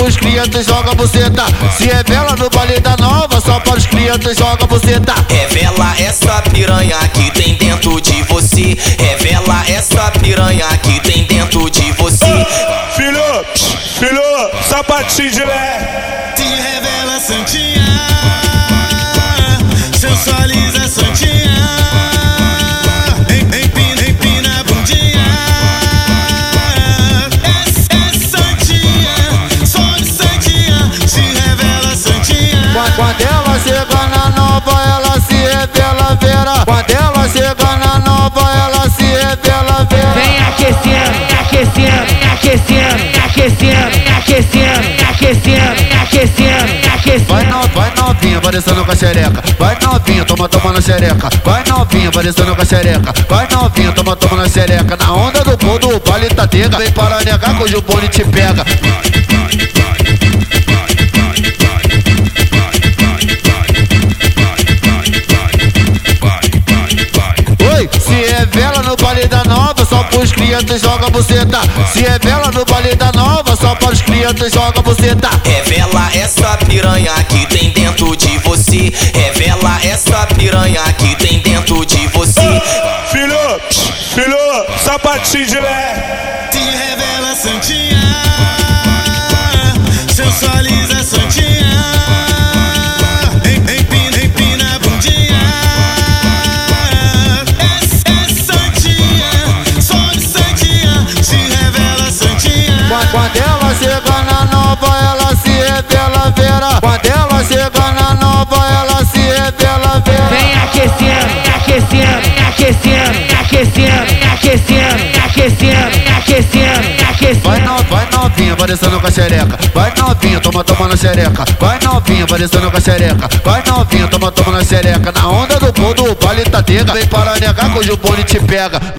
pros clientes joga buceta. Se revela no baile da nova, só para os clientes joga buceta. Revela essa piranha que tem dentro de você. Revela essa piranha que tem dentro de você. Filho, filho, sapatinho de lé. Se revela santinha, sensualiza santinha. Aquecendo, aquecendo, aquecendo, aquecendo, aquecendo, Vai, no, vai novinha, parecendo com a xereca. Vai novinha, toma, toma na xereca. Vai novinha, parecendo com a xereca. Vai novinha, toma, toma na xereca. Na onda do pão do baile tá tega. Vem para negar que o bone te pega. Oi, se revela no baile da nova, só pros clientes joga buceta. Se revela no baile da nova, só para os clientes joga buceta. Revela essa piranha que tem dentro de você. Revela essa piranha que tem dentro de você. Filho, filho, sapatinho de lé. Se revela santinha, Quando, ela chega na nova, ela se revela vera. Quando ela chega na nova, ela se revela vera. Vem aquecendo, aquecendo, aquecendo, aquecendo, aquecendo, aquecendo, aquecendo, Vai, aquecendo. vai novinha, parecendo com a xereca. Vai novinha, toma, toma na xereca. Vai novinha, parecendo com a xereca. Vai novinha, toma, toma na xereca. Na onda do pão do baile tá tega. Vem para negar que hoje o te pega.